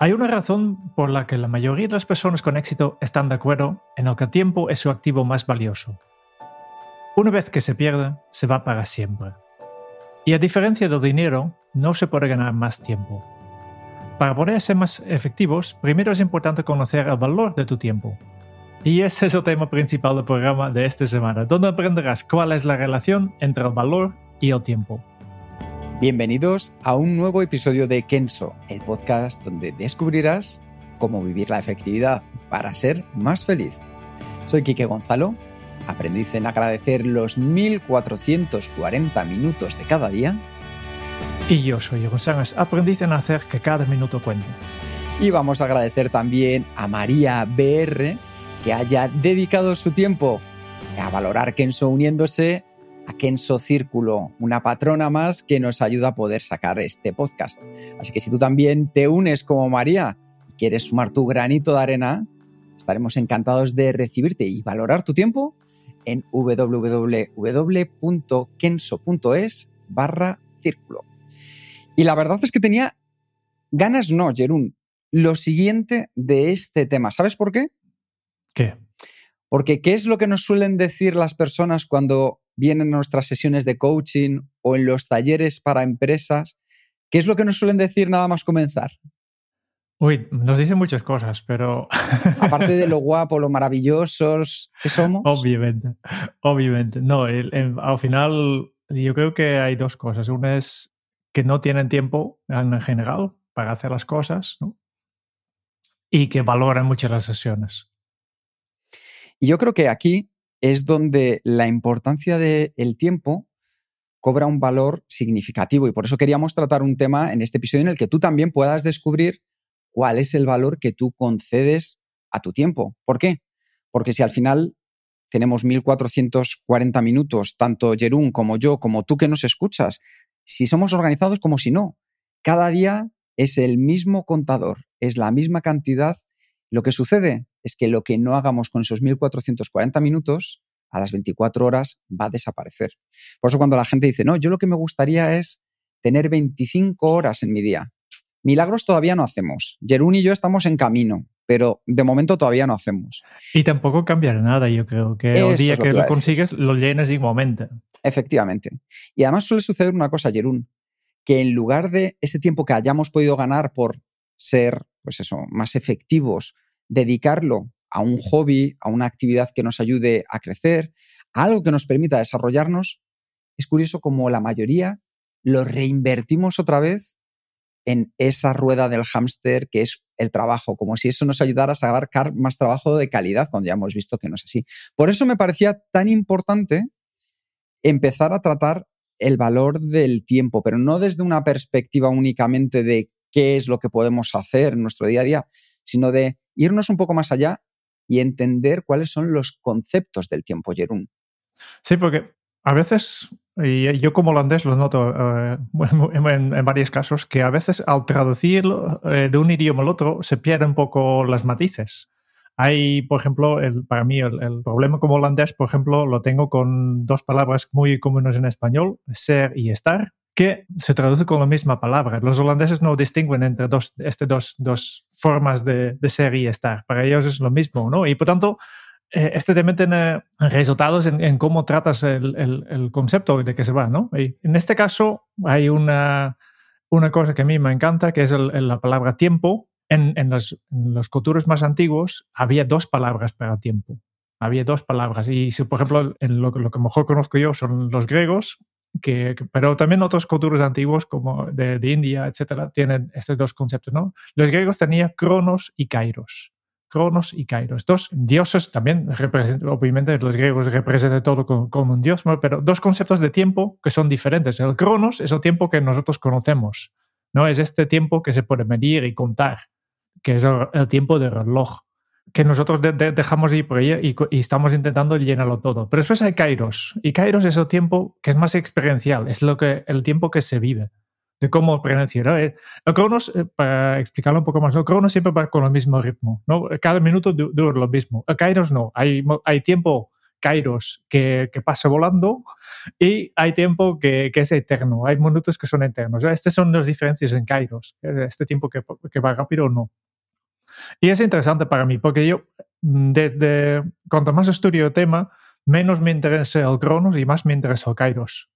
Hay una razón por la que la mayoría de las personas con éxito están de acuerdo en que el tiempo es su activo más valioso. Una vez que se pierde, se va para siempre. Y a diferencia del dinero, no se puede ganar más tiempo. Para poder ser más efectivos, primero es importante conocer el valor de tu tiempo. Y ese es el tema principal del programa de esta semana, donde aprenderás cuál es la relación entre el valor y el tiempo. Bienvenidos a un nuevo episodio de Kenso, el podcast donde descubrirás cómo vivir la efectividad para ser más feliz. Soy Quique Gonzalo, aprendiz en agradecer los 1440 minutos de cada día. Y yo soy González, aprendiz en hacer que cada minuto cuente. Y vamos a agradecer también a María BR que haya dedicado su tiempo a valorar Kenso uniéndose a Kenso Círculo, una patrona más que nos ayuda a poder sacar este podcast. Así que si tú también te unes como María y quieres sumar tu granito de arena, estaremos encantados de recibirte y valorar tu tiempo en www.kenso.es barra círculo. Y la verdad es que tenía ganas, no, Jerún, lo siguiente de este tema. ¿Sabes por qué? ¿Qué? Porque ¿qué es lo que nos suelen decir las personas cuando vienen a nuestras sesiones de coaching o en los talleres para empresas? ¿Qué es lo que nos suelen decir nada más comenzar? Uy, nos dicen muchas cosas, pero... Aparte de lo guapo, lo maravillosos que somos. Obviamente, obviamente. No, al final yo creo que hay dos cosas. Una es que no tienen tiempo en general para hacer las cosas, ¿no? Y que valoran mucho las sesiones. Y yo creo que aquí es donde la importancia del tiempo cobra un valor significativo y por eso queríamos tratar un tema en este episodio en el que tú también puedas descubrir cuál es el valor que tú concedes a tu tiempo. ¿Por qué? Porque si al final tenemos 1440 minutos, tanto Jerún como yo, como tú que nos escuchas, si somos organizados como si no, cada día es el mismo contador, es la misma cantidad, lo que sucede es que lo que no hagamos con esos 1440 minutos, a las 24 horas va a desaparecer. Por eso cuando la gente dice, no, yo lo que me gustaría es tener 25 horas en mi día. Milagros todavía no hacemos. Jerún y yo estamos en camino, pero de momento todavía no hacemos. Y tampoco cambiará nada, yo creo que el día que, lo, consigues lo llenas igualmente. Efectivamente. Y además suele suceder una cosa, Jerún, que en lugar de ese tiempo que hayamos podido ganar por ser, pues eso, más efectivos dedicarlo a un hobby, a una actividad que nos ayude a crecer, a algo que nos permita desarrollarnos, es curioso como la mayoría lo reinvertimos otra vez en esa rueda del hámster que es el trabajo, como si eso nos ayudara a sacar más trabajo de calidad, cuando ya hemos visto que no es así. Por eso me parecía tan importante empezar a tratar el valor del tiempo, pero no desde una perspectiva únicamente de qué es lo que podemos hacer en nuestro día a día, sino de irnos un poco más allá y entender cuáles son los conceptos del tiempo, Jerún. Sí, porque a veces, y yo como holandés lo noto eh, en, varios casos, que a veces al traducirlo eh, de un idioma al otro se pierden un poco las matices. Hay, por ejemplo, el, para mí el, el, problema como holandés, por ejemplo, lo tengo con dos palabras muy comunes en español, ser y estar que se traduce con la misma palabra. Los holandeses no distinguen entre dos, estas dos, dos, formas de, de, ser y estar. Para ellos es lo mismo, ¿no? Y por tanto, eh, este también tiene resultados en, cómo tratas el, el, concepto de que se va, ¿no? Y en este caso hay una, una cosa que a mí me encanta, que es la palabra tiempo. En, en, los, en culturas más antiguos había dos palabras para tiempo. Había dos palabras. Y si, por ejemplo, en lo que mejor conozco yo son los griegos, que, pero también otros culturas antiguos como de, de, India, etcétera, tienen estos dos conceptos, ¿no? Los griegos tenían cronos y kairos. Cronos y Kairos. Dos dioses también, obviamente los griegos representan todo como, un dios, pero dos conceptos de tiempo que son diferentes. El Cronos es el tiempo que nosotros conocemos, ¿no? Es este tiempo que se puede medir y contar, que es el, tiempo del reloj, que nosotros dejamos ir por ahí y, estamos intentando llenarlo todo. Pero después hay Kairos, y Kairos es el tiempo que es más experiencial, es lo que, el tiempo que se vive de cómo pronunciar. El cronos, eh, para explicarlo un poco más, el cronos siempre va con el mismo ritmo. ¿no? Cada minuto dura lo mismo. El kairos no. Hay, hay tiempo kairos que, que, pasa volando y hay tiempo que, que, es eterno. Hay minutos que son eternos. Estas son las diferencias en kairos. Este tiempo que, que va rápido o no. Y es interesante para mí porque yo, desde cuanto más estudio el tema, menos me interesa el cronos y más me interesa el kairos.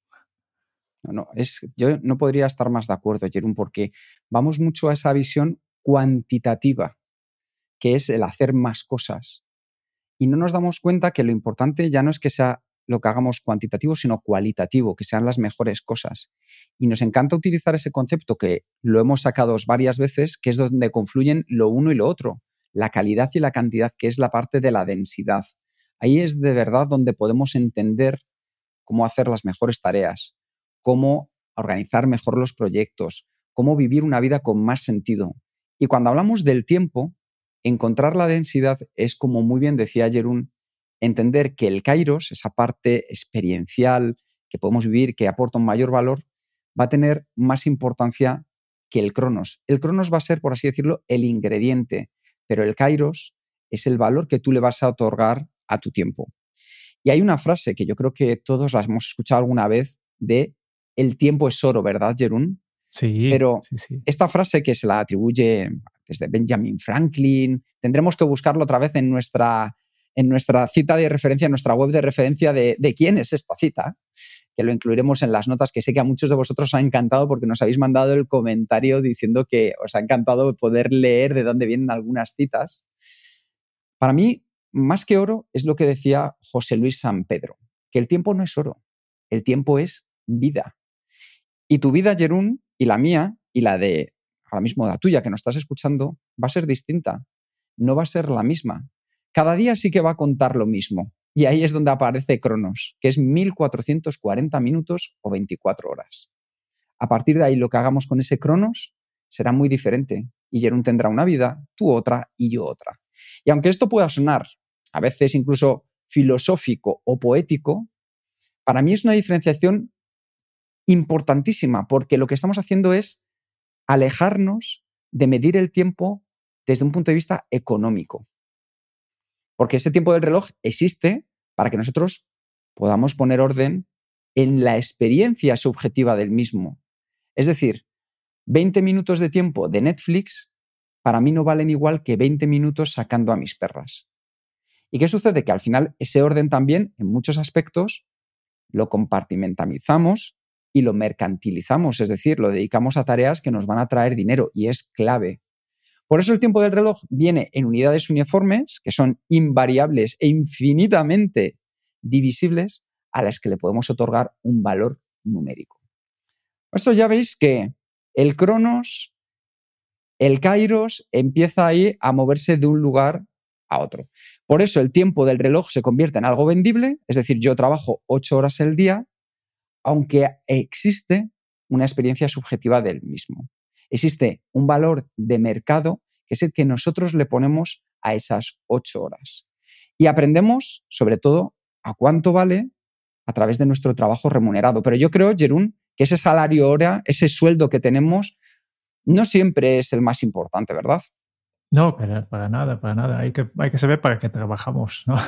No, es, yo no podría estar más de acuerdo, Jerón, porque vamos mucho a esa visión cuantitativa, que es el hacer más cosas. Y no nos damos cuenta que lo importante ya no es que sea lo que hagamos cuantitativo, sino cualitativo, que sean las mejores cosas. Y nos encanta utilizar ese concepto que lo hemos sacado varias veces, que es donde confluyen lo uno y lo otro, la calidad y la cantidad, que es la parte de la densidad. Ahí es de verdad donde podemos entender cómo hacer las mejores tareas, cómo organizar mejor los proyectos, cómo vivir una vida con más sentido. Y cuando hablamos del tiempo, encontrar la densidad es, como muy bien decía Jerún, entender que el kairos, esa parte experiencial que podemos vivir, que aporta un mayor valor, va a tener más importancia que el cronos. El cronos va a ser, por así decirlo, el ingrediente, pero el kairos es el valor que tú le vas a otorgar a tu tiempo. Y hay una frase que yo creo que todos la hemos escuchado alguna vez de el tiempo es oro, ¿verdad, Jerún? Sí. Pero sí, esta frase que se la atribuye desde Benjamin Franklin, tendremos que buscarlo otra vez en nuestra, en nuestra cita de referencia, en nuestra web de referencia de, quién es esta cita, que lo incluiremos en las notas, que sé que a muchos de vosotros os ha encantado porque nos habéis mandado el comentario diciendo que os ha encantado poder leer de dónde vienen algunas citas. Para mí, más que oro, es lo que decía José Luis San Pedro, que el tiempo no es oro, el tiempo es vida. Y tu vida, Jerún, y la mía, y la de ahora mismo la tuya que nos estás escuchando, va a ser distinta. No va a ser la misma. Cada día sí que va a contar lo mismo. Y ahí es donde aparece Cronos, que es 1440 minutos o 24 horas. A partir de ahí, lo que hagamos con ese Cronos será muy diferente. Y Jerún tendrá una vida, tú otra y yo otra. Y aunque esto pueda sonar a veces incluso filosófico o poético, para mí es una diferenciación importantísima, porque lo que estamos haciendo es alejarnos de medir el tiempo desde un punto de vista económico. Porque ese tiempo del reloj existe para que nosotros podamos poner orden en la experiencia subjetiva del mismo. Es decir, 20 minutos de tiempo de Netflix para mí no valen igual que 20 minutos sacando a mis perras. ¿Y qué sucede? Que al final ese orden también, en muchos aspectos, lo compartimentalizamos y lo mercantilizamos, es decir, lo dedicamos a tareas que nos van a traer dinero y es clave. Por eso el tiempo del reloj viene en unidades uniformes, que son invariables e infinitamente divisibles, a las que le podemos otorgar un valor numérico. Esto ya veis que el cronos, el kairos, empieza ahí a moverse de un lugar a otro. Por eso el tiempo del reloj se convierte en algo vendible, es decir, yo trabajo ocho horas el día aunque existe una experiencia subjetiva del mismo. Existe un valor de mercado que es el que nosotros le ponemos a esas ocho horas. Y aprendemos, sobre todo, a cuánto vale a través de nuestro trabajo remunerado. Pero yo creo, Jerún, que ese salario hora, ese sueldo que tenemos, no siempre es el más importante, ¿verdad? No, para, para, nada, para nada. Hay que, hay que saber para qué trabajamos. ¿no?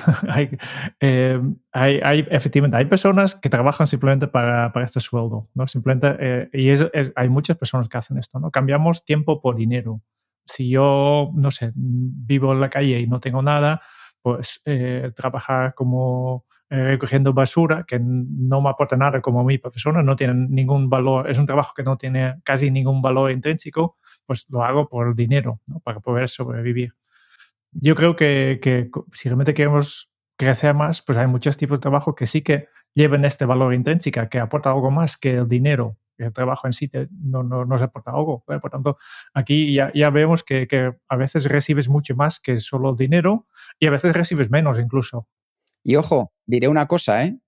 Eh, hay, hay, efectivamente, hay personas que trabajan simplemente para, para este sueldo. ¿no? Simplemente, eh, y hay muchas personas que hacen esto. ¿no? Cambiamos tiempo por dinero. Si yo, no sé, vivo en la calle y no tengo nada, pues eh, trabajar como recogiendo basura, que no me aporta nada como mi persona, no tiene ningún valor, es un trabajo que no tiene casi ningún valor intrínseco, pues lo hago por dinero, para poder sobrevivir. Yo creo que, que, si realmente queremos crecer más, pues hay muchos tipos de trabajo que sí que lleven este valor intrínseco, que aporta algo más que el dinero el trabajo en sí no, no, no se aporta algo. ¿eh? Por tanto, aquí ya, ya vemos que, que, a veces recibes mucho más que solo dinero y a veces recibes menos incluso. Y ojo, diré una cosa, ¿eh?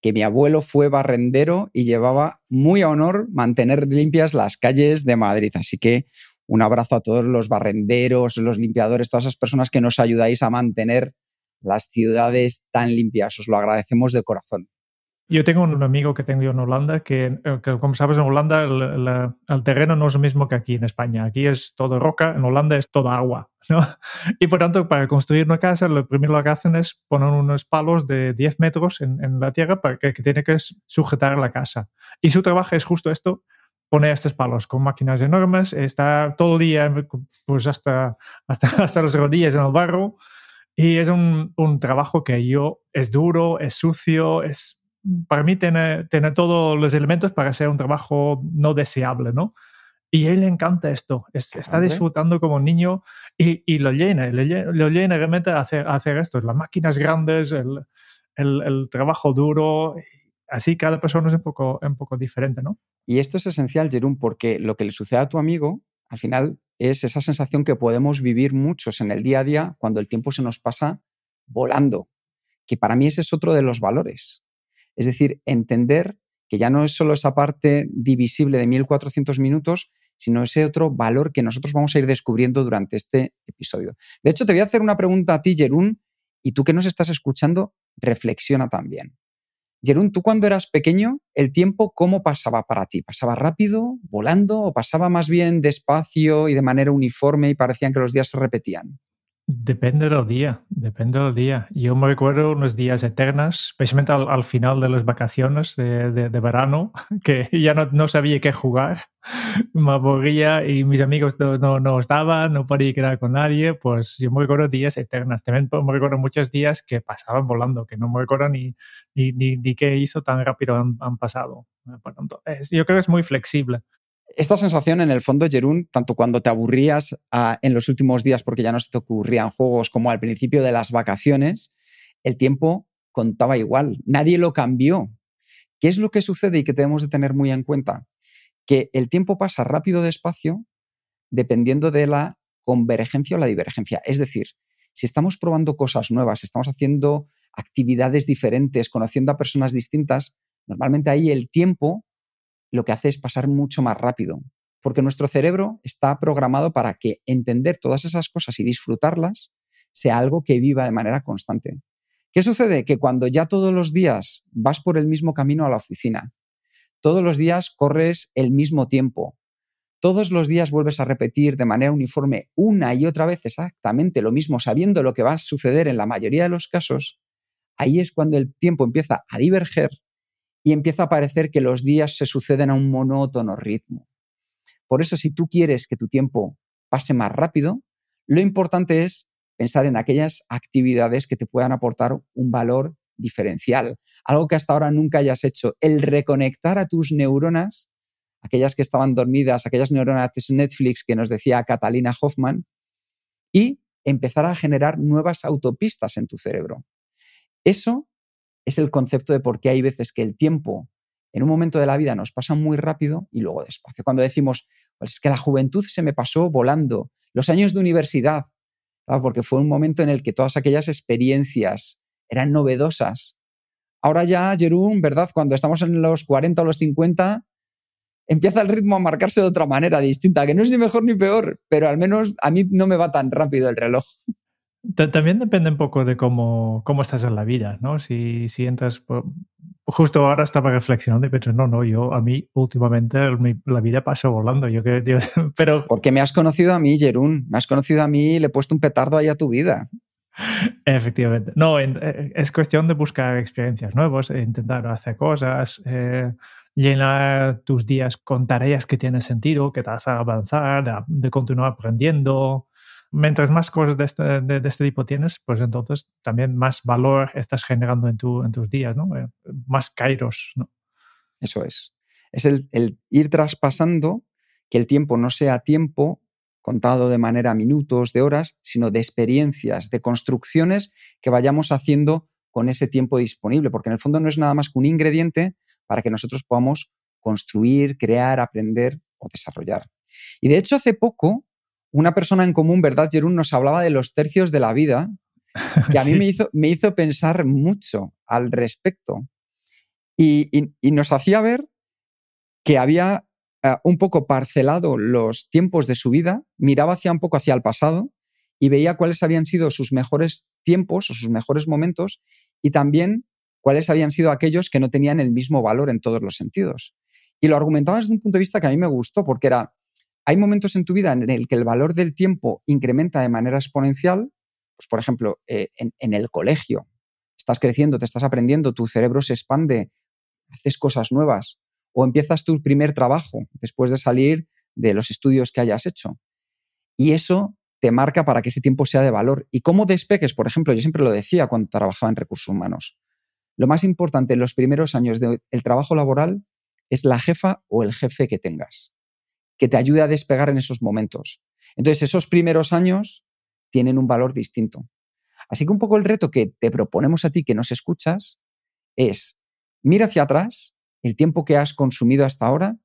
que mi abuelo fue barrendero y llevaba muy a honor mantener limpias las calles de Madrid. Así que un abrazo a todos los barrenderos, los limpiadores, todas esas personas que nos ayudáis a mantener las ciudades tan limpias. Os lo agradecemos de corazón. Yo tengo un amigo que tengo yo en Holanda que, eh, como sabes, en Holanda el, terreno no es lo mismo que aquí en España. Aquí es todo roca, en Holanda es toda agua. Y por tanto, para construir una casa, lo primero que hacen es poner unos palos de 10 metros en, la tierra para que, que, tiene que sujetar la casa. Y su trabajo es justo esto, poner estos palos con máquinas enormes, está todo el día pues hasta, hasta, hasta las rodillas en el barro y es un, un, trabajo que yo es duro, es sucio, es para mí tiene, tiene todos los elementos para ser un trabajo no deseable, ¿no? Y a él le encanta esto, está disfrutando como un niño y, y lo llena, lo llena realmente a hacer, hacer esto, las máquinas grandes, el, el, el trabajo duro, así cada persona es un poco, un poco diferente, ¿no? Y esto es esencial, Jerón, porque lo que le sucede a tu amigo, al final, es esa sensación que podemos vivir muchos en el día a día cuando el tiempo se nos pasa volando, que para mí ese es otro de los valores. Es decir, entender que ya no es solo esa parte divisible de 1400 minutos, sino ese otro valor que nosotros vamos a ir descubriendo durante este episodio. De hecho, te voy a hacer una pregunta a ti, Jerún, y tú que nos estás escuchando, reflexiona también. Jerún, tú cuando eras pequeño, ¿el tiempo cómo pasaba para ti? ¿Pasaba rápido, volando o pasaba más bien despacio y de manera uniforme y parecían que los días se repetían? Depende del día, depende del día. Yo me recuerdo unos días eternos, especialmente al, final de las vacaciones de, de, verano, que ya no, no, sabía qué jugar, me aburría y mis amigos no, no, no, estaban, no podía quedar con nadie, pues yo me recuerdo días eternos. También me recuerdo muchos días que pasaban volando, que no me recuerdo ni, ni, ni, qué hizo tan rápido han, pasado. Por tanto, yo creo que es muy flexible. Esta sensación, en el fondo, Jerún, tanto cuando te aburrías ah, en los últimos días porque ya no se te ocurrían juegos como al principio de las vacaciones, el tiempo contaba igual. Nadie lo cambió. ¿Qué es lo que sucede y que tenemos de tener muy en cuenta? Que el tiempo pasa rápido despacio dependiendo de la convergencia o la divergencia. Es decir, si estamos probando cosas nuevas, estamos haciendo actividades diferentes, conociendo a personas distintas, normalmente ahí el tiempo lo que hace es pasar mucho más rápido, porque nuestro cerebro está programado para que entender todas esas cosas y disfrutarlas sea algo que viva de manera constante. ¿Qué sucede? Que cuando ya todos los días vas por el mismo camino a la oficina, todos los días corres el mismo tiempo, todos los días vuelves a repetir de manera uniforme una y otra vez exactamente lo mismo, sabiendo lo que va a suceder en la mayoría de los casos, ahí es cuando el tiempo empieza a diverger y empieza a parecer que los días se suceden a un monótono ritmo. Por eso, si tú quieres que tu tiempo pase más rápido, lo importante es pensar en aquellas actividades que te puedan aportar un valor diferencial, algo que hasta ahora nunca hayas hecho, el reconectar a tus neuronas, aquellas que estaban dormidas, aquellas neuronas de Netflix que nos decía Catalina Hoffman, y empezar a generar nuevas autopistas en tu cerebro. Eso es el concepto de por qué hay veces que el tiempo en un momento de la vida nos pasa muy rápido y luego despacio. Cuando decimos, pues es que la juventud se me pasó volando, los años de universidad, porque fue un momento en el que todas aquellas experiencias eran novedosas. Ahora ya, Jerún, ¿verdad? Cuando estamos en los 40 o los 50, empieza el ritmo a marcarse de otra manera distinta, que no es ni mejor ni peor, pero al menos a mí no me va tan rápido el reloj. También depende un poco de cómo, cómo estás en la vida, ¿no? Si, si entras, justo ahora estaba reflexionando y pensé, no, no, yo a mí últimamente la vida pasa volando, yo que, pero... Porque me has conocido a mí, Jerún, me has conocido a mí y le he puesto un petardo ahí a tu vida. Efectivamente. No, eh, es cuestión de buscar experiencias nuevas, e intentar hacer cosas, eh, llenar tus días con tareas que tienen sentido, que te hacen avanzar, de continuar aprendiendo, mientras más cosas de este, de, este, tipo tienes, pues entonces también más valor estás generando en, tu, en tus días, ¿no? Eh, más kairos. Eso es. Es el, el, ir traspasando que el tiempo no sea tiempo contado de manera minutos, de horas, sino de experiencias, de construcciones que vayamos haciendo con ese tiempo disponible, porque en el fondo no es nada más que un ingrediente para que nosotros podamos construir, crear, aprender o desarrollar. Y de hecho, hace poco, una persona en común, ¿verdad, Jerún? Nos hablaba de los tercios de la vida, que a mí me, hizo, me hizo pensar mucho al respecto. Y, nos hacía ver que había eh, un poco parcelado los tiempos de su vida, miraba hacia un poco hacia el pasado y veía cuáles habían sido sus mejores tiempos o sus mejores momentos y también cuáles habían sido aquellos que no tenían el mismo valor en todos los sentidos. Y lo argumentaba desde un punto de vista que a mí me gustó, porque era, hay momentos en tu vida en el que el valor del tiempo incrementa de manera exponencial, pues por ejemplo, eh, en, el colegio, estás creciendo, te estás aprendiendo, tu cerebro se expande, haces cosas nuevas, o empiezas tu primer trabajo después de salir de los estudios que hayas hecho. Y eso te marca para que ese tiempo sea de valor. Y cómo despegues, por ejemplo, yo siempre lo decía cuando trabajaba en recursos humanos. Lo más importante en los primeros años del trabajo laboral es la jefa o el jefe que tengas, que te ayude a despegar en esos momentos. Entonces, esos primeros años tienen un valor distinto. Así que un poco el reto que te proponemos a ti que nos escuchas es, mira hacia atrás el tiempo que has consumido hasta ahora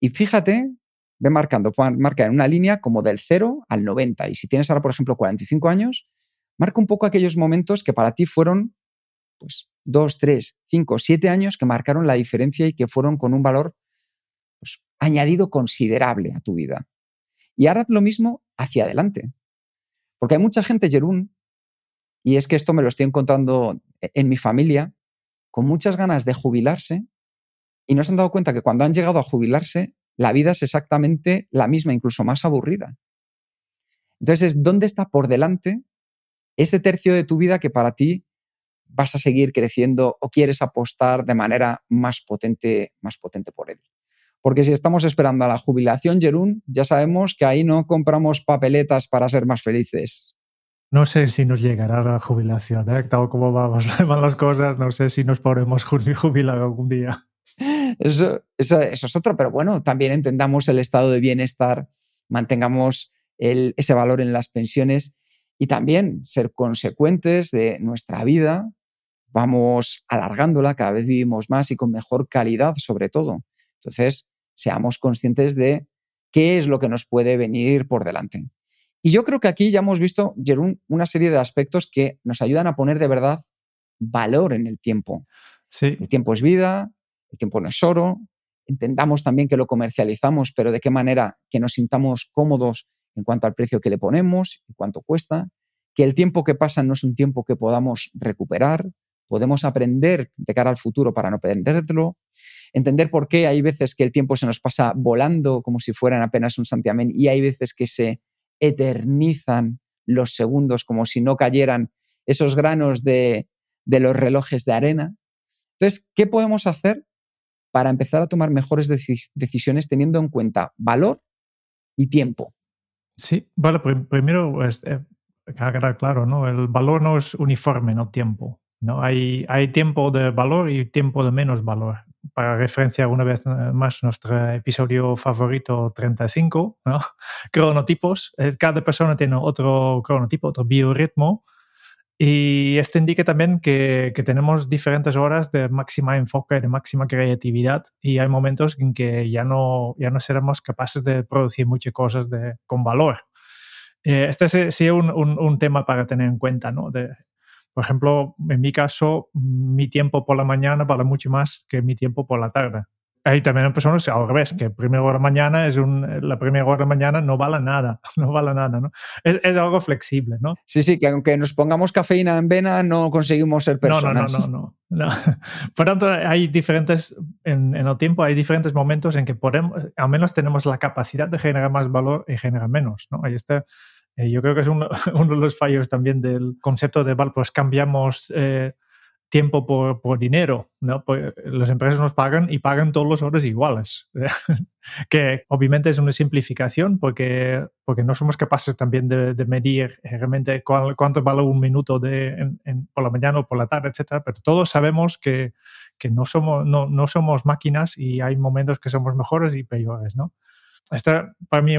y fíjate, ve marcando, marca en una línea como del 0 al 90. Y si tienes ahora, por ejemplo, 45 años, marca un poco aquellos momentos que para ti fueron pues, dos, tres, cinco, siete años que marcaron la diferencia y que fueron con un valor añadido considerable a tu vida. Y ahora lo mismo hacia adelante. Porque hay mucha gente, Jerún, y es que esto me lo estoy encontrando en mi familia, con muchas ganas de jubilarse y no se han dado cuenta que cuando han llegado a jubilarse, la vida es exactamente la misma, incluso más aburrida. Entonces, ¿dónde está por delante ese tercio de tu vida que para ti vas a seguir creciendo o quieres apostar de manera más potente, más potente por él. Porque si estamos esperando a la jubilación, Jerún, ya sabemos que ahí no compramos papeletas para ser más felices. No sé si nos llegará la jubilación, ¿eh? tal como vamos, van las cosas, no sé si nos podremos jubilar algún día. Eso, eso, es otro, pero bueno, también entendamos el estado de bienestar, mantengamos ese valor en las pensiones y también ser consecuentes de nuestra vida, vamos alargándola, cada vez vivimos más y con mejor calidad sobre todo. Entonces, seamos conscientes de qué es lo que nos puede venir por delante. Y yo creo que aquí ya hemos visto, Jerún, una serie de aspectos que nos ayudan a poner de verdad valor en el tiempo. Sí. El tiempo es vida, el tiempo no es oro. Entendamos también que lo comercializamos, pero de qué manera que nos sintamos cómodos en cuanto al precio que le ponemos y cuánto cuesta. Que el tiempo que pasa no es un tiempo que podamos recuperar, podemos aprender de cara al futuro para no perderlo, entender por qué hay veces que el tiempo se nos pasa volando como si fueran apenas un santiamén y hay veces que se eternizan los segundos como si no cayeran esos granos de, los relojes de arena. Entonces, ¿qué podemos hacer para empezar a tomar mejores decisiones teniendo en cuenta valor y tiempo? Sí, vale, primero, pues, eh, claro, ¿no? El valor no es uniforme, no tiempo. ¿No? Hay, hay tiempo de valor y tiempo de menos valor. Para referencia una vez más nuestro episodio favorito 35, ¿no? cronotipos. Eh, cada persona tiene otro cronotipo, otro biorritmo. Y esto indica también que, que, tenemos diferentes horas de máxima enfoque, de máxima creatividad y hay momentos en que ya no, ya no seremos capaces de producir muchas cosas de, con valor. Eh, este sería un, un, un, tema para tener en cuenta, ¿no? Por ejemplo, en mi caso, mi tiempo por la mañana vale mucho más que mi tiempo por la tarde. Hay también personas al revés, que primera hora de mañana es un, la primera hora de mañana no vale nada, no vale nada, ¿no? Es, algo flexible, ¿no? Sí, sí, que aunque nos pongamos cafeína en vena no conseguimos ser personas. No, no, no, no. no. Por tanto, hay diferentes, en, en, el tiempo hay diferentes momentos en que podemos, al menos tenemos la capacidad de generar más valor y generar menos, ¿no? Ahí está eh, yo creo que es uno, uno, de los fallos también del concepto de, vale, pues cambiamos eh, tiempo por, por, dinero, ¿no? Pues las empresas nos pagan y pagan todos los horas iguales, que obviamente es una simplificación porque, porque no somos capaces también de, de medir realmente cuánto vale un minuto de, en, por la mañana o por la tarde, etcétera, pero todos sabemos que, que no, somos, no, no somos máquinas y hay momentos que somos mejores y peores, ¿no? Esta para mí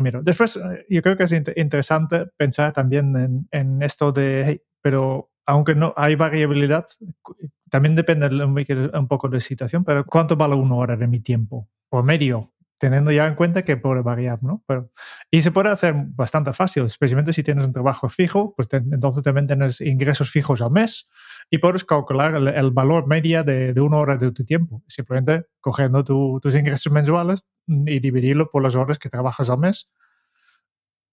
Mira, después eh, yo creo que es int- interesante pensar también en, esto de, hey, pero aunque no hay variabilidad, también depende un poco de la situación, pero ¿cuánto vale una hora de mi tiempo? Por medio, teniendo ya en cuenta que puede variar, ¿no? Pero, y se puede hacer bastante fácil, especialmente si tienes un trabajo fijo, pues te- entonces también tienes ingresos fijos al mes y puedes calcular el, el valor media de, de una hora de tu tiempo, simplemente cogiendo tu- tus ingresos mensuales y dividirlo por las horas que trabajas al mes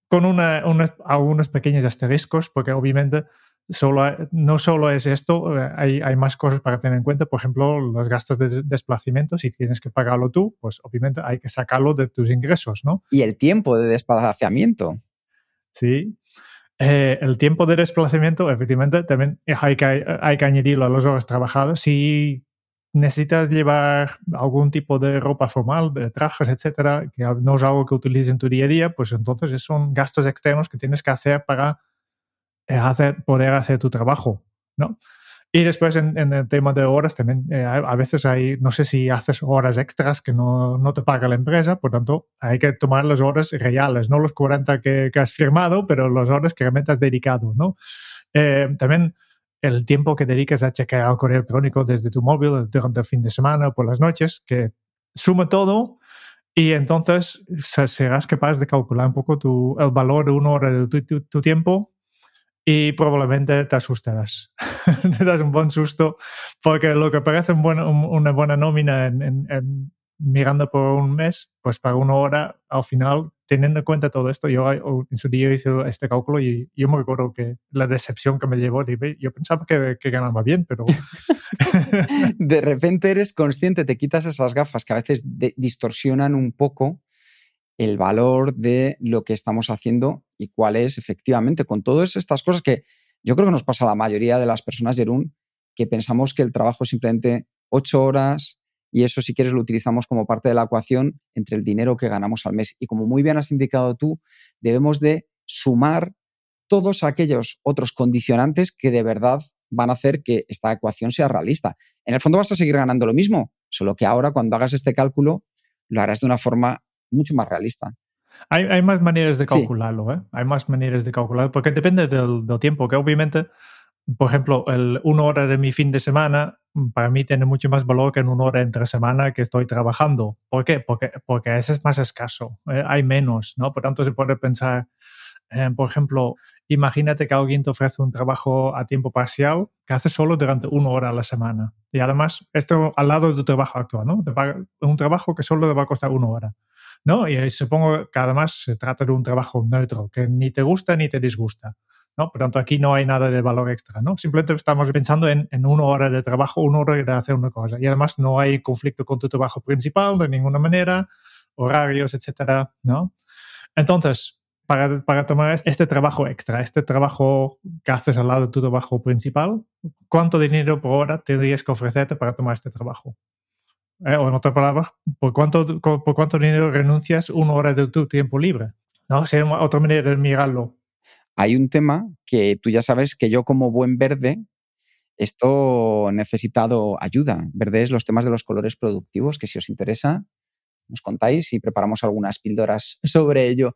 con una, una- algunos pequeños asteriscos, porque obviamente solo no solo es esto, eh, hay, hay más cosas para tener en cuenta. Por ejemplo, los gastos de desplazamiento, si tienes que pagarlo tú, pues obviamente hay que sacarlo de tus ingresos, ¿no? Y el tiempo de desplazamiento. Sí. Eh, el tiempo de desplazamiento, efectivamente, también hay que, hay que añadirlo a las horas trabajadas. Si necesitas llevar algún tipo de ropa formal, de trajes, etcétera, que no es algo que utilices en tu día a día, pues entonces son gastos externos que tienes que hacer para hacer, poder hacer tu trabajo, ¿no? Y después en, en el tema de horas también, eh, a veces hay, no sé si haces horas extras que no, no te paga la empresa, por tanto hay que tomar las horas reales, no los 40 que, que has firmado, pero las horas que realmente has dedicado, ¿no? Eh, también el tiempo que dedicas a chequear el correo electrónico desde tu móvil durante el fin de semana o por las noches, que suma todo y entonces se- serás capaz de calcular un poco tu, el valor de una hora de tu, tu- tu tiempo y probablemente te asustarás. te das un buen susto porque lo que parece un buen- un- una buena nómina en, en- en mirando por un mes, pues para una hora, al final, teniendo en cuenta todo esto, yo en su día hice este cálculo y yo me recuerdo que la decepción que me llevó, yo pensaba que, que ganaba bien, pero... De repente eres consciente, te quitas esas gafas que a veces distorsionan un poco el valor de lo que estamos haciendo y cuál es efectivamente con todas estas cosas que yo creo que nos pasa a la mayoría de las personas, Jerún, que pensamos que el trabajo es simplemente ocho horas y eso si quieres lo utilizamos como parte de la ecuación entre el dinero que ganamos al mes. Y como muy bien has indicado tú, debemos de sumar todos aquellos otros condicionantes que de verdad van a hacer que esta ecuación sea realista. En el fondo vas a seguir ganando lo mismo, solo que ahora cuando hagas este cálculo lo harás de una forma mucho más realista. Hay, hay más maneras de Sí. calcularlo, ¿eh? Hay más maneras de calcularlo, porque depende del, del tiempo, que obviamente, por ejemplo, el, una hora de mi fin de semana mm, para mí tiene mucho más valor que en una hora entre semana que estoy trabajando. ¿Por qué? Porque, porque ese es más escaso, ¿eh? hay menos, ¿no? Por tanto, se puede pensar, eh, por ejemplo, imagínate que alguien te ofrece un trabajo a tiempo parcial que hace solo durante una hora a la semana. Y además, esto al lado de tu trabajo actual, ¿no? Un trabajo que solo te va a costar una hora. ¿No? Y supongo que además se trata de un trabajo neutro, que ni te gusta ni te disgusta. ¿no? Por tanto, aquí no hay nada de valor extra. ¿no? Simplemente estamos pensando en, en una hora de trabajo, una hora de hacer una cosa. Y además no hay conflicto con tu trabajo principal de ninguna manera, horarios, etcétera, ¿no? Entonces, para, para tomar este trabajo extra, este trabajo que haces al lado de tu trabajo principal, ¿cuánto dinero por hora tendrías que ofrecerte para tomar este trabajo? Eh, o en otras palabras, ¿por cuánto, ¿por cuánto dinero renuncias una hora de tu tiempo libre? ¿No? Sería otra manera de mirarlo. Hay un tema que tú ya sabes que yo como buen verde, esto necesitado ayuda. Verde es los temas de los colores productivos, que si os interesa, nos contáis y preparamos algunas píldoras sobre ello.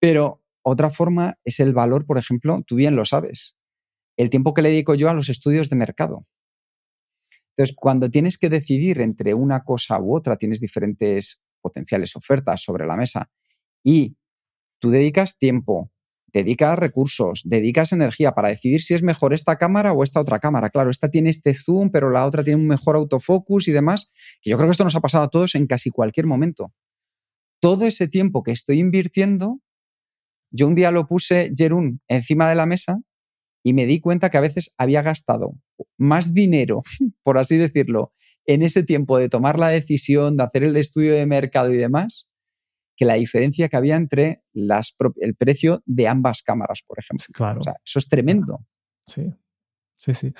Pero otra forma es el valor, por ejemplo, tú bien lo sabes, el tiempo que le dedico yo a los estudios de mercado. Entonces, cuando tienes que decidir entre una cosa u otra, tienes diferentes potenciales ofertas sobre la mesa y tú dedicas tiempo, dedicas recursos, dedicas energía para decidir si es mejor esta cámara o esta otra cámara. Claro, esta tiene este zoom, pero la otra tiene un mejor autofocus y demás, que yo creo que esto nos ha pasado a todos en casi cualquier momento. Todo ese tiempo que estoy invirtiendo, yo un día lo puse, Jerún, encima de la mesa y me di cuenta que a veces había gastado más dinero, por así decirlo, en ese tiempo de tomar la decisión, de hacer el estudio de mercado y demás, que la diferencia que había entre las, el precio de ambas cámaras, por ejemplo. Claro. O sea, eso es tremendo. Sí, sí, sí.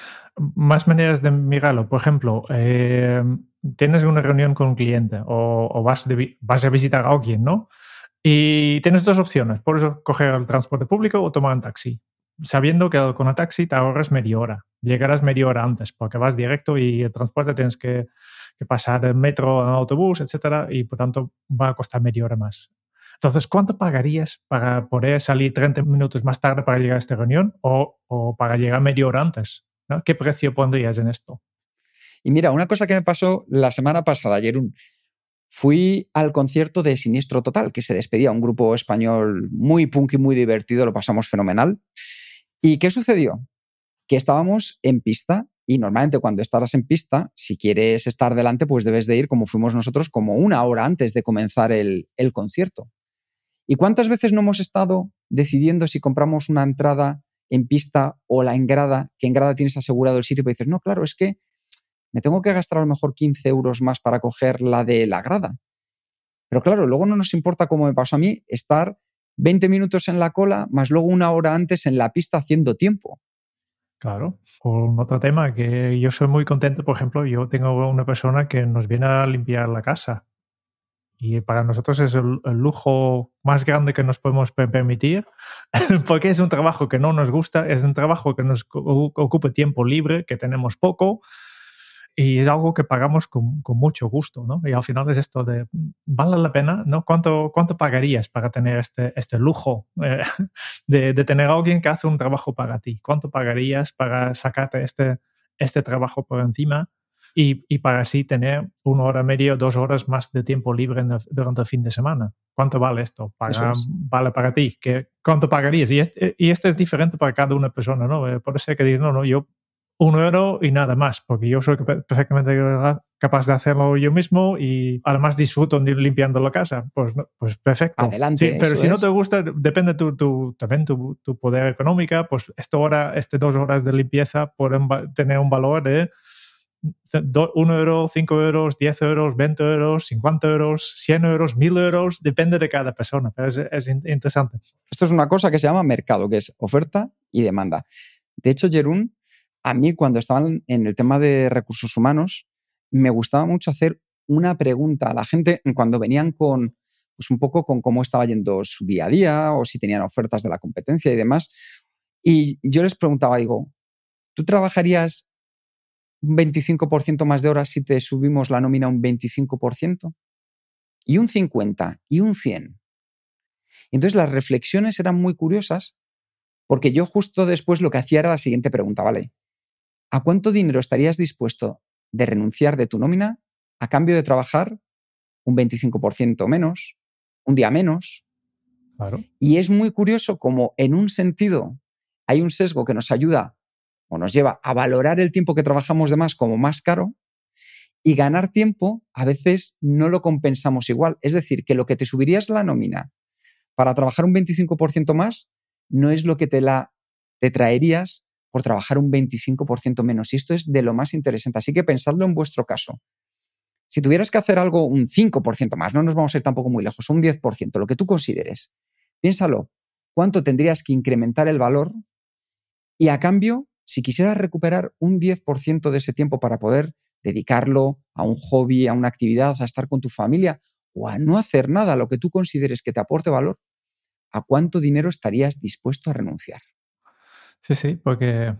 Más maneras de mirarlo. Por ejemplo, eh, tienes una reunión con un cliente o, vas, vas, a visitar a alguien, ¿no? Y tienes dos opciones. Por eso coger el transporte público o tomar un taxi. Sabiendo que con el taxi te ahorras media hora. Llegarás media hora antes porque vas directo y el transporte tienes que que pasar metro, autobús, etcétera, y por tanto va a costar media hora más. Entonces, ¿cuánto pagarías para poder salir 30 minutos más tarde para llegar a esta reunión o, o para llegar media hora antes? ¿Qué precio pondrías en esto? Y mira, una cosa que me pasó la semana pasada, Jerún, fui al concierto de Siniestro Total, que se despedía, un grupo español muy punk y muy divertido, lo pasamos fenomenal. ¿Y qué sucedió? Que estábamos en pista y normalmente cuando estarás en pista, si quieres estar delante, pues debes de ir como fuimos nosotros, como una hora antes de comenzar el, concierto. ¿Y cuántas veces no hemos estado decidiendo si compramos una entrada en pista o la en grada, que en grada tienes asegurado el sitio y dices, no, claro, es que me tengo que gastar a lo mejor 15 euros más para coger la de la grada. Pero claro, luego no nos importa, como me pasó a mí, estar 20 minutos en la cola, más luego una hora antes en la pista haciendo tiempo. Claro. Un otro tema que yo soy muy contento, por ejemplo, yo tengo una persona que nos viene a limpiar la casa. Y para nosotros es el, lujo más grande que nos podemos permitir, porque es un trabajo que no nos gusta, es un trabajo que nos ocupa tiempo libre, que tenemos poco, y es algo que pagamos con, con, mucho gusto, ¿no? Y al final es esto de, ¿vale la pena? ¿no? ¿Cuánto, cuánto pagarías para tener este, este lujo eh, de, de, tener a alguien que hace un trabajo para ti? ¿Cuánto pagarías para sacarte este, este trabajo por encima y, y para así tener una hora media, dos horas más de tiempo libre durante el fin de semana? ¿Cuánto vale esto? Para, ¿Vale para ti? ¿Qué, ¿Cuánto pagarías? Y este, y este es diferente para cada una persona, ¿no? Eh, por eso hay que decir, no, no, yo un euro y nada más, porque yo soy perfectamente capaz de hacerlo yo mismo y además disfruto limpiando la casa. Pues, pues perfecto. Adelante. pero si no te gusta, depende tu, tu, también tu, tu poder económica, pues esta hora, este dos horas de limpieza pueden tener un valor de 1 euro, 5 euros, 10 euros, 20 euros, 50 euros, 100 euros, 1000 euros, depende de cada persona, pero es, es interesante. Esto es una cosa que se llama mercado, que es oferta y demanda. De hecho, Jerún, a mí cuando estaban en el tema de recursos humanos, me gustaba mucho hacer una pregunta a la gente cuando venían con, pues un poco con cómo estaba yendo su día a día o si tenían ofertas de la competencia y demás. Y yo les preguntaba, digo, ¿tú trabajarías un 25% más de horas si te subimos la nómina un 25%? Y un 50% y un 100%. Entonces las reflexiones eran muy curiosas porque yo justo después lo que hacía era la siguiente pregunta, ¿vale? ¿A cuánto dinero estarías dispuesto de renunciar de tu nómina a cambio de trabajar un 25% menos, un día menos? Y es muy curioso como en un sentido hay un sesgo que nos ayuda o nos lleva a valorar el tiempo que trabajamos de más como más caro y ganar tiempo a veces no lo compensamos igual. Es decir, que lo que te subirías la nómina para trabajar un 25% más no es lo que te la te traerías por trabajar un 25% menos. Y esto es de lo más interesante. Así que pensadlo en vuestro caso. Si tuvieras que hacer algo un 5% más, no nos vamos a ir tampoco muy lejos, un 10%, lo que tú consideres, piénsalo, ¿cuánto tendrías que incrementar el valor? Y a cambio, si quisieras recuperar un 10% de ese tiempo para poder dedicarlo a un hobby, a una actividad, a estar con tu familia o a no hacer nada, lo que tú consideres que te aporte valor, ¿a cuánto dinero estarías dispuesto a renunciar? Sí, sí, porque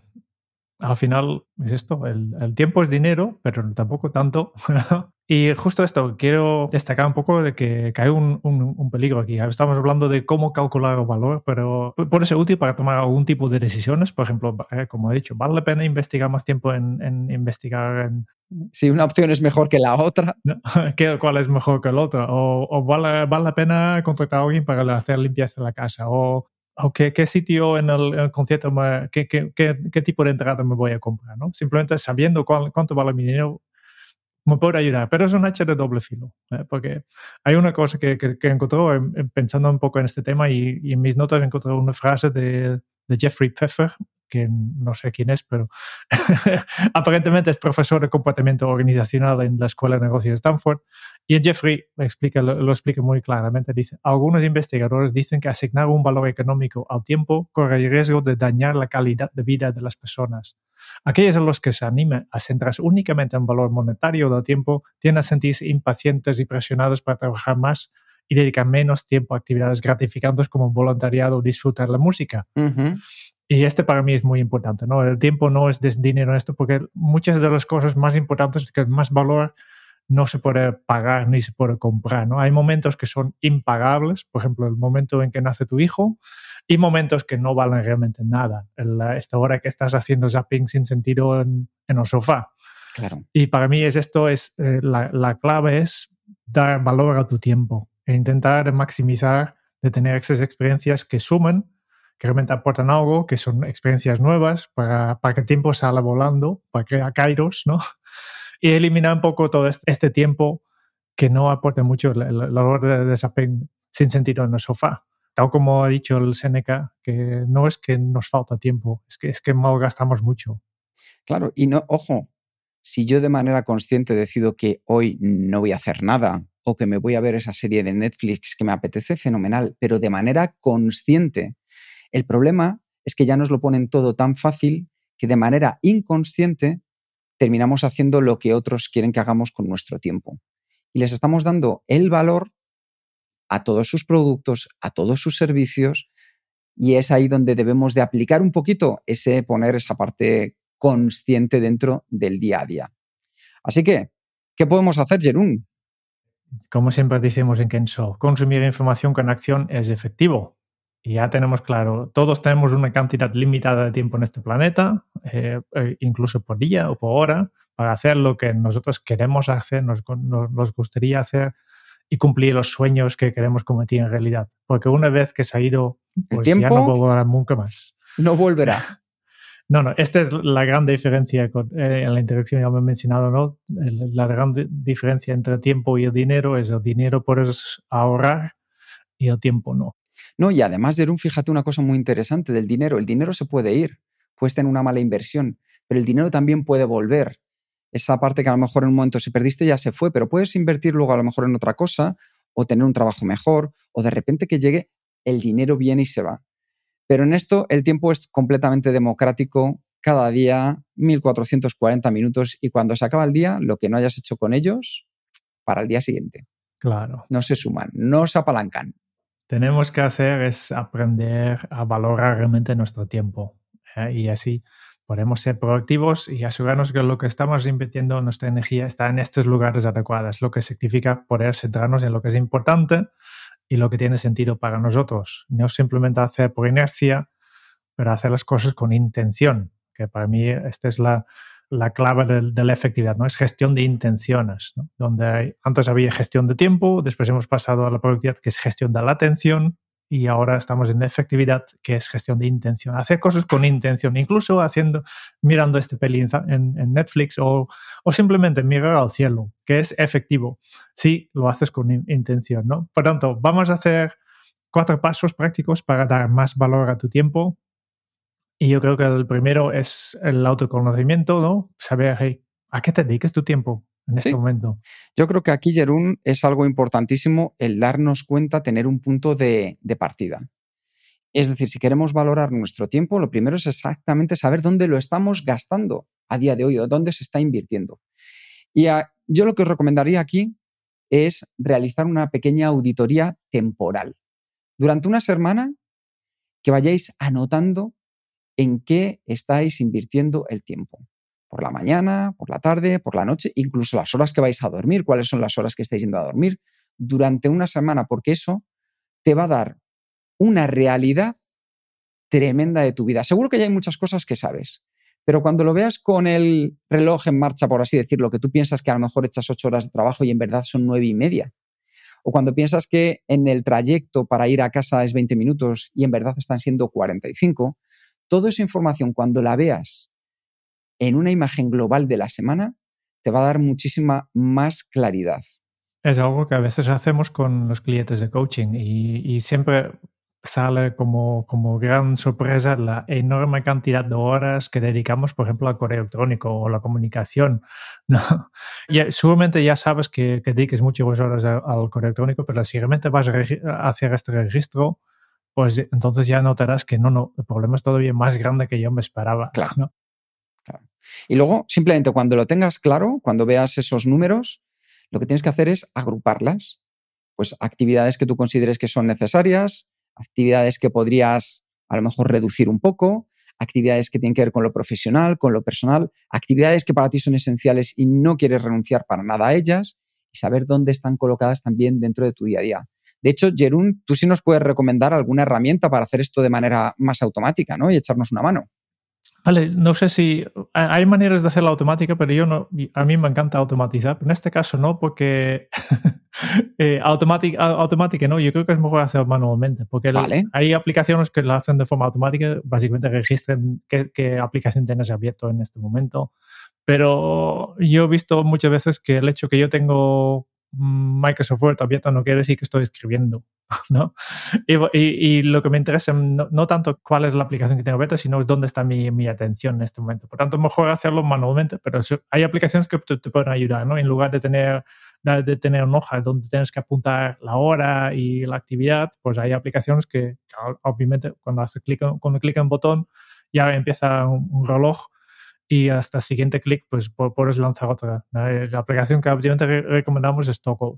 al final es esto, el, tiempo es dinero, pero tampoco tanto. y justo esto, quiero destacar un poco de que, hay un, un, peligro aquí. Estamos hablando de cómo calcular el valor, pero puede ser útil para tomar algún tipo de decisiones. Por ejemplo, eh, como he dicho, ¿vale la pena investigar más tiempo en, investigar en... Si una opción es mejor que la otra. ¿Cuál es mejor que la otra? O, vale, vale, la pena contratar a alguien para hacer limpieza en la casa. O o qué, qué sitio en el, concierto, qué, qué, qué, tipo de entrada me voy a comprar, ¿no? Simplemente sabiendo cuánto vale mi dinero me puede ayudar, pero es un hacha de doble filo, ¿eh? porque hay una cosa que, que, que encontró pensando un poco en este tema y, y en mis notas encontré una frase de, de Jeffrey Pfeffer, que no sé quién es, pero aparentemente es profesor de comportamiento organizacional en la Escuela de Negocios de Stanford. Y en Jeffrey explica, lo, lo, explica muy claramente. Dice, algunos investigadores dicen que asignar un valor económico al tiempo corre el riesgo de dañar la calidad de vida de las personas. Aquellos a los que se animan a centrarse únicamente en valor monetario del tiempo tienden a sentirse impacientes y presionados para trabajar más y dedicar menos tiempo a actividades gratificantes como voluntariado o disfrutar la música. Y este para mí es muy importante, ¿no? El tiempo no es dinero esto, porque muchas de las cosas más importantes, que más valor no se puede pagar ni se puede comprar, ¿no? Hay momentos que son impagables, por ejemplo, el momento en que nace tu hijo, y momentos que no valen realmente nada. esta hora que estás haciendo zapping sin sentido en, en el sofá. Claro. Y para mí es esto, es, eh, la, la clave es dar valor a tu tiempo e intentar maximizar de tener esas experiencias que suman, que realmente aportan algo, que son experiencias nuevas para, para que el tiempo salga volando, para crear kairos, ¿no? Y eliminar un poco todo este, este tiempo que no aporte mucho el, el, de desapego sin sentido en el sofá. Tal como ha dicho el Seneca, que no es que nos falta tiempo, es que, es que malgastamos mucho. Claro, y no, ojo, si yo de manera consciente decido que hoy no voy a hacer nada o que me voy a ver esa serie de Netflix que me apetece, fenomenal, pero de manera consciente. El problema es que ya nos lo ponen todo tan fácil que de manera inconsciente terminamos haciendo lo que otros quieren que hagamos con nuestro tiempo. Y les estamos dando el valor a todos sus productos, a todos sus servicios, y es ahí donde debemos de aplicar un poquito ese poner esa parte consciente dentro del día a día. Así que, ¿qué podemos hacer, Jerún? como siempre decimos en Kenso, consumir información con acción es efectivo. Y ya tenemos claro, todos tenemos una cantidad limitada de tiempo en este planeta, eh, eh incluso por día o por hora, para hacer lo que nosotros queremos hacer, nos, nos, nos, gustaría hacer y cumplir los sueños que queremos convertir en realidad. Porque una vez que se ha ido, pues ya no volverá nunca más. No volverá. No, no, esta es la gran diferencia con, eh, en la introducción, ya me he mencionado, ¿no? La gran diferencia entre el tiempo y el dinero es el dinero puedes ahorrar y el tiempo no. No, y además, Jerón, fíjate una cosa muy interesante del dinero. El dinero se puede ir, puedes tener una mala inversión, pero el dinero también puede volver. Esa parte que a lo mejor en un momento si perdiste ya se fue, pero puedes invertir luego a lo mejor en otra cosa o tener un trabajo mejor o de repente que llegue el dinero viene y se va. Pero en esto el tiempo es completamente democrático, cada día 1440 minutos y cuando se acaba el día, lo que no hayas hecho con ellos, para el día siguiente. Claro. No se suman, no se apalancan. Tenemos que hacer es aprender a valorar realmente nuestro tiempo ¿eh? y así podemos ser proactivos y asegurarnos que lo que estamos invirtiendo nuestra energía está en estos lugares adecuados, lo que significa poder centrarnos en lo que es importante y lo que tiene sentido para nosotros. No simplemente hacer por inercia, pero hacer las cosas con intención, que para mí esta es la, la clave de, la efectividad, ¿no? Es gestión de intenciones. Donde antes había gestión de tiempo, después hemos pasado a la productividad, que es gestión de la atención, y ahora estamos en efectividad, que es gestión de intención. Hacer cosas con intención, incluso haciendo, mirando este peli en, Netflix o, o, simplemente mirar al cielo, que es efectivo, si lo haces con in, intención, ¿no? Por tanto, vamos a hacer cuatro pasos prácticos para dar más valor a tu tiempo. Y yo creo que el primero es el autoconocimiento, ¿no? Saber, hey, ¿a qué te dedicas tu tiempo? en este momento. Yo creo que aquí, Jerún, es algo importantísimo el darnos cuenta, tener un punto de, de, partida. Es decir, si queremos valorar nuestro tiempo, lo primero es exactamente saber dónde lo estamos gastando a día de hoy o dónde se está invirtiendo. Y a, yo lo que os recomendaría aquí es realizar una pequeña auditoría temporal. Durante una semana que vayáis anotando en qué estáis invirtiendo el tiempo por la mañana, por la tarde, por la noche, incluso las horas que vais a dormir, cuáles son las horas que estáis yendo a dormir durante una semana, porque eso te va a dar una realidad tremenda de tu vida. Seguro que ya hay muchas cosas que sabes, pero cuando lo veas con el reloj en marcha, por así decirlo, que tú piensas que a lo mejor echas ocho horas de trabajo y en verdad son nueve y media, o cuando piensas que en el trayecto para ir a casa es 20 minutos y en verdad están siendo 45, toda esa información cuando la veas en una imagen global de la semana, te va a dar muchísima más claridad. Es algo que a veces hacemos con los clientes de coaching y, siempre sale como, como gran sorpresa la enorme cantidad de horas que dedicamos, por ejemplo, al correo electrónico o la comunicación. ¿no? Y seguramente ya sabes que, que dediques muchas horas al correo electrónico, pero si realmente vas a hacer este registro, pues entonces ya notarás que no, no, el problema es todavía más grande que yo me esperaba. Claro. claro. Y luego, simplemente cuando lo tengas claro, cuando veas esos números, lo que tienes que hacer es agruparlas. Pues actividades que tú consideres que son necesarias, actividades que podrías a lo mejor reducir un poco, actividades que tienen que ver con lo profesional, con lo personal, actividades que para ti son esenciales y no quieres renunciar para nada a ellas y saber dónde están colocadas también dentro de tu día a día. De hecho, Jerún, tú sí nos puedes recomendar alguna herramienta para hacer esto de manera más automática, ¿no? Y echarnos una mano. Vale, no sé si hay maneras de hacerla automática, pero yo no, a mí me encanta automatizar, pero en este caso no, porque eh, automática, no, yo creo que es mejor hacerlo manualmente, porque hay aplicaciones que lo hacen de forma automática, básicamente registren qué, qué, aplicación tienes abierto en este momento, pero yo he visto muchas veces que el hecho que yo tengo Microsoft Word abierto no quiere decir que estoy escribiendo, ¿no? Y, lo que me interesa no, no, tanto cuál es la aplicación que tengo abierta, sino dónde está mi, mi, atención en este momento. Por tanto, mejor hacerlo manualmente, pero hay aplicaciones que te, pueden ayudar, ¿no? En lugar de tener, de tener una hoja donde tienes que apuntar la hora y la actividad, pues hay aplicaciones que, obviamente, cuando, hace clic, cuando clic en un botón, ya empieza un reloj y hasta el siguiente clic pues puedes lanzar otra. La aplicación que obviamente recomendamos es Toggle.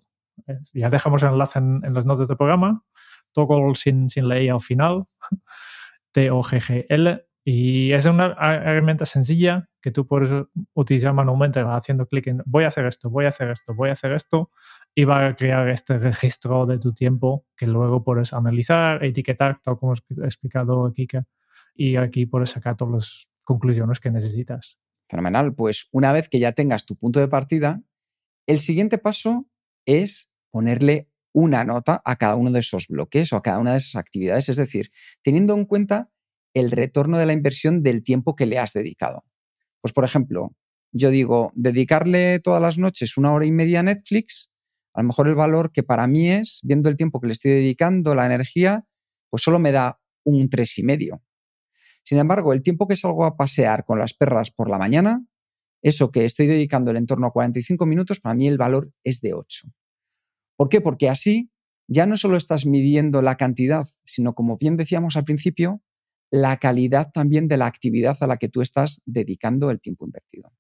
Ya dejamos el enlace en, en las notas del programa. Toggle sin, sin ley al final. T-O-G-G-L. Y es una herramienta sencilla que tú puedes utilizar manualmente haciendo clic en voy a hacer esto, voy a hacer esto, voy a hacer esto y va a crear este registro de tu tiempo que luego puedes analizar, etiquetar, tal como he explicado aquí. Y aquí puedes sacar todos los conclusiones que necesitas. Fenomenal. Pues una vez que ya tengas tu punto de partida, el siguiente paso es ponerle una nota a cada uno de esos bloques o a cada una de esas actividades, es decir, teniendo en cuenta el retorno de la inversión del tiempo que le has dedicado. Pues, por ejemplo, yo digo, dedicarle todas las noches una hora y media a Netflix, a lo mejor el valor que para mí es, viendo el tiempo que le estoy dedicando, la energía, pues solo me da un tres y medio. Sin embargo, el tiempo que salgo a pasear con las perras por la mañana, eso que estoy dedicando en torno a 45 minutos, para mí el valor es de 8. ¿Por qué? Porque así ya no solo estás midiendo la cantidad, sino como bien decíamos al principio, la calidad también de la actividad a la que tú estás dedicando el tiempo invertido.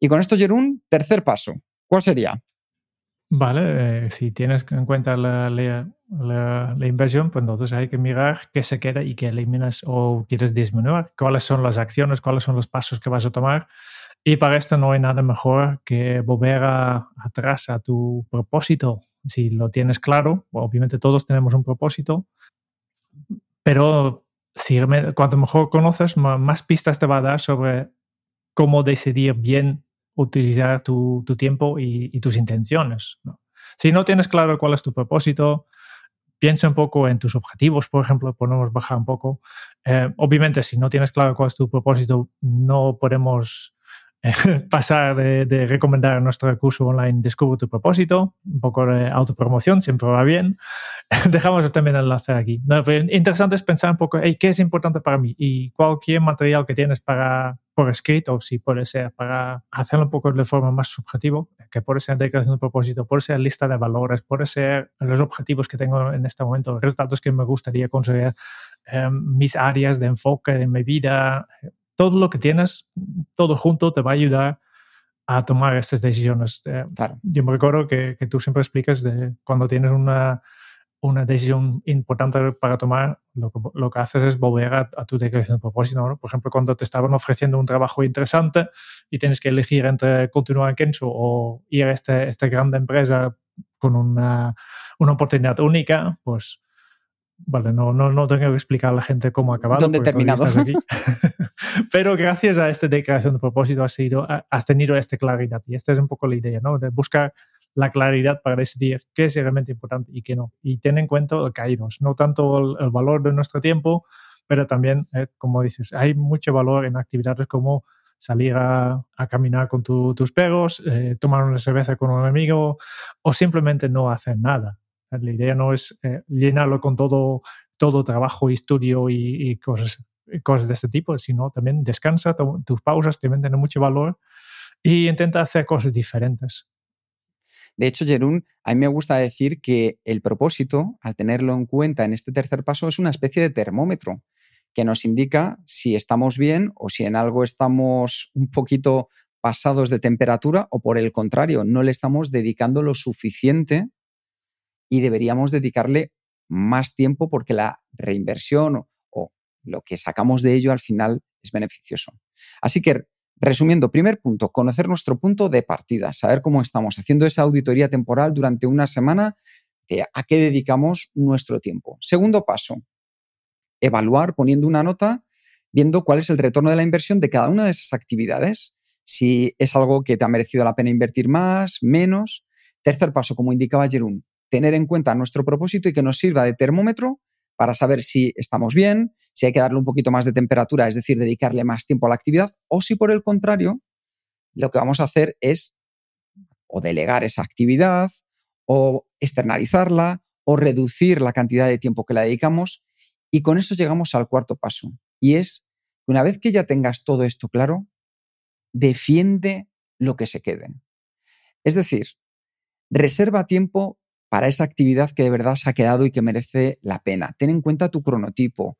Y con esto, Jerún, tercer paso. ¿Cuál sería? Vale, eh, si tienes en cuenta la, la, inversión, pues entonces hay que mirar qué se queda y qué eliminas o quieres disminuir, cuáles son las acciones, cuáles son los pasos que vas a tomar. Y para esto no hay nada mejor que volver atrás a tu propósito. Si lo tienes claro, obviamente todos tenemos un propósito, pero si, cuanto mejor conoces, más pistas te va a dar sobre cómo decidir bien utilizar tu, tiempo y, tus intenciones. Si no tienes claro cuál es tu propósito, piensa un poco en tus objetivos, por ejemplo, podemos bajar un poco. Eh, obviamente, si no tienes claro cuál es tu propósito, no podemos pasar de, recomendar nuestro curso online Descubre tu propósito, un poco de autopromoción, siempre va bien. Dejamos también el enlace aquí. No, interesante es pensar un poco, ¿qué es importante para mí? Y cualquier material que tienes para, por escrito, si puede ser, para hacerlo un poco de forma más subjetiva, que puede ser declaración de propósito, puede ser lista de valores, puede ser los objetivos que tengo en este momento, resultados que me gustaría conseguir, em, mis áreas de enfoque de mi vida, todo lo que tienes, todo junto te va a ayudar a tomar estas decisiones. Eh, yo me recuerdo que, tú siempre explicas de cuando tienes una, una decisión importante para tomar, lo que, lo que haces es volver a, tu declaración de propósito. Por ejemplo, cuando te estaban ofreciendo un trabajo interesante y tienes que elegir entre continuar en Kenzo o ir a esta este grande empresa con una, una oportunidad única, pues Vale, no, no, no tengo que explicar a la gente cómo ha acabado. ¿Dónde terminado? Aquí. Pero gracias a esta declaración de propósito has, sido, has tenido esta claridad y esta es un poco la idea, ¿no? De buscar la claridad para decidir qué es realmente importante y qué no. Y ten en cuenta el caídos, no tanto el, valor de nuestro tiempo, pero también, eh, como dices, hay mucho valor en actividades como salir a, caminar con tus perros, eh, tomar una cerveza con un amigo o simplemente no hacer nada. La idea no es eh, llenarlo con todo, todo trabajo, estudio y, cosas, cosas de este tipo, sino también descansa, tus pausas también tienen mucho valor y intenta hacer cosas diferentes. De hecho, Jerún, a mí me gusta decir que el propósito, al tenerlo en cuenta en este tercer paso, es una especie de termómetro que nos indica si estamos bien o si en algo estamos un poquito pasados de temperatura o por el contrario, no le estamos dedicando lo suficiente y deberíamos dedicarle más tiempo porque la reinversión o, lo que sacamos de ello al final es beneficioso. Así que, resumiendo, primer punto, conocer nuestro punto de partida, saber cómo estamos haciendo esa auditoría temporal durante una semana, a qué dedicamos nuestro tiempo. Segundo paso, evaluar poniendo una nota, viendo cuál es el retorno de la inversión de cada una de esas actividades, si es algo que te ha merecido la pena invertir más, menos. Tercer paso, como indicaba Jerún, tener en cuenta nuestro propósito y que nos sirva de termómetro para saber si estamos bien, si hay que darle un poquito más de temperatura, es decir, dedicarle más tiempo a la actividad, o si por el contrario, lo que vamos a hacer es o delegar esa actividad, o externalizarla, o reducir la cantidad de tiempo que la dedicamos. Y con eso llegamos al cuarto paso, y es, una vez que ya tengas todo esto claro, defiende lo que se quede. Es decir, reserva tiempo para esa actividad que de verdad se ha quedado y que merece la pena. Ten en cuenta tu cronotipo.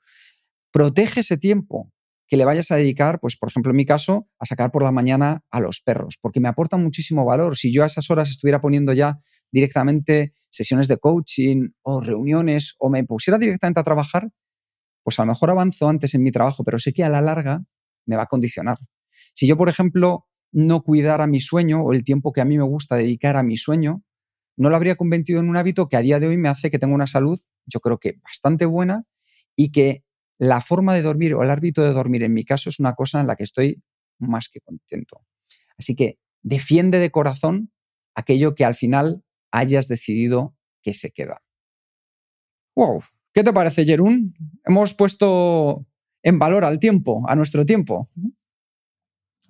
Protege ese tiempo que le vayas a dedicar, pues por ejemplo en mi caso, a sacar por la mañana a los perros, porque me aporta muchísimo valor. Si yo a esas horas estuviera poniendo ya directamente sesiones de coaching o reuniones o me pusiera directamente a trabajar, pues a lo mejor avanzo antes en mi trabajo, pero sé que a la larga me va a condicionar. Si yo, por ejemplo, no cuidara mi sueño o el tiempo que a mí me gusta dedicar a mi sueño, no lo habría convertido en un hábito que a día de hoy me hace que tenga una salud, yo creo que bastante buena y que la forma de dormir o el hábito de dormir en mi caso es una cosa en la que estoy más que contento. Así que defiende de corazón aquello que al final hayas decidido que se queda. Wow, ¿qué te parece, Jerún? Hemos puesto en valor al tiempo, a nuestro tiempo.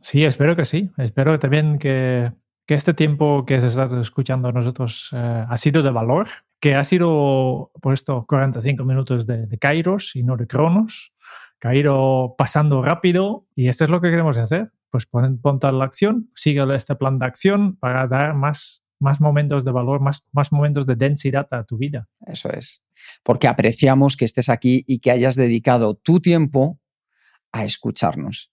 Sí, espero que sí. Espero también que que este tiempo que has estado escuchando nosotros eh, ha sido de valor, que ha sido puesto 45 minutos de, de Kairos y no de Cronos, Cairo pasando rápido y esto es lo que queremos hacer. Pues ponte a la acción, sigue este plan de acción para dar más, más momentos de valor, más, más momentos de densidad a tu vida. Eso es. Porque apreciamos que estés aquí y que hayas dedicado tu tiempo a escucharnos.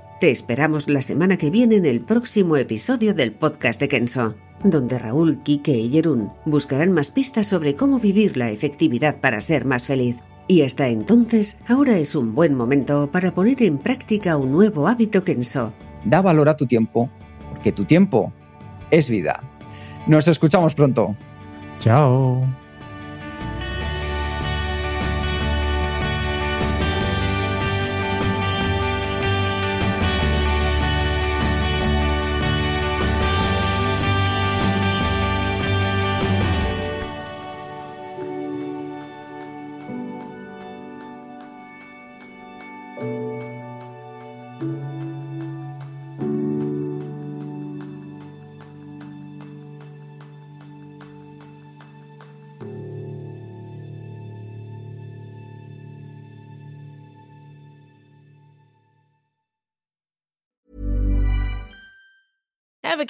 Te esperamos la semana que viene en el próximo episodio del podcast de Kenso donde Raúl, Quique y Jerún buscarán más pistas sobre cómo vivir la efectividad para ser más feliz. Y hasta entonces, ahora es un buen momento para poner en práctica un nuevo hábito Kenso. Da valor a tu tiempo, porque tu tiempo es vida. Nos escuchamos pronto. Chao.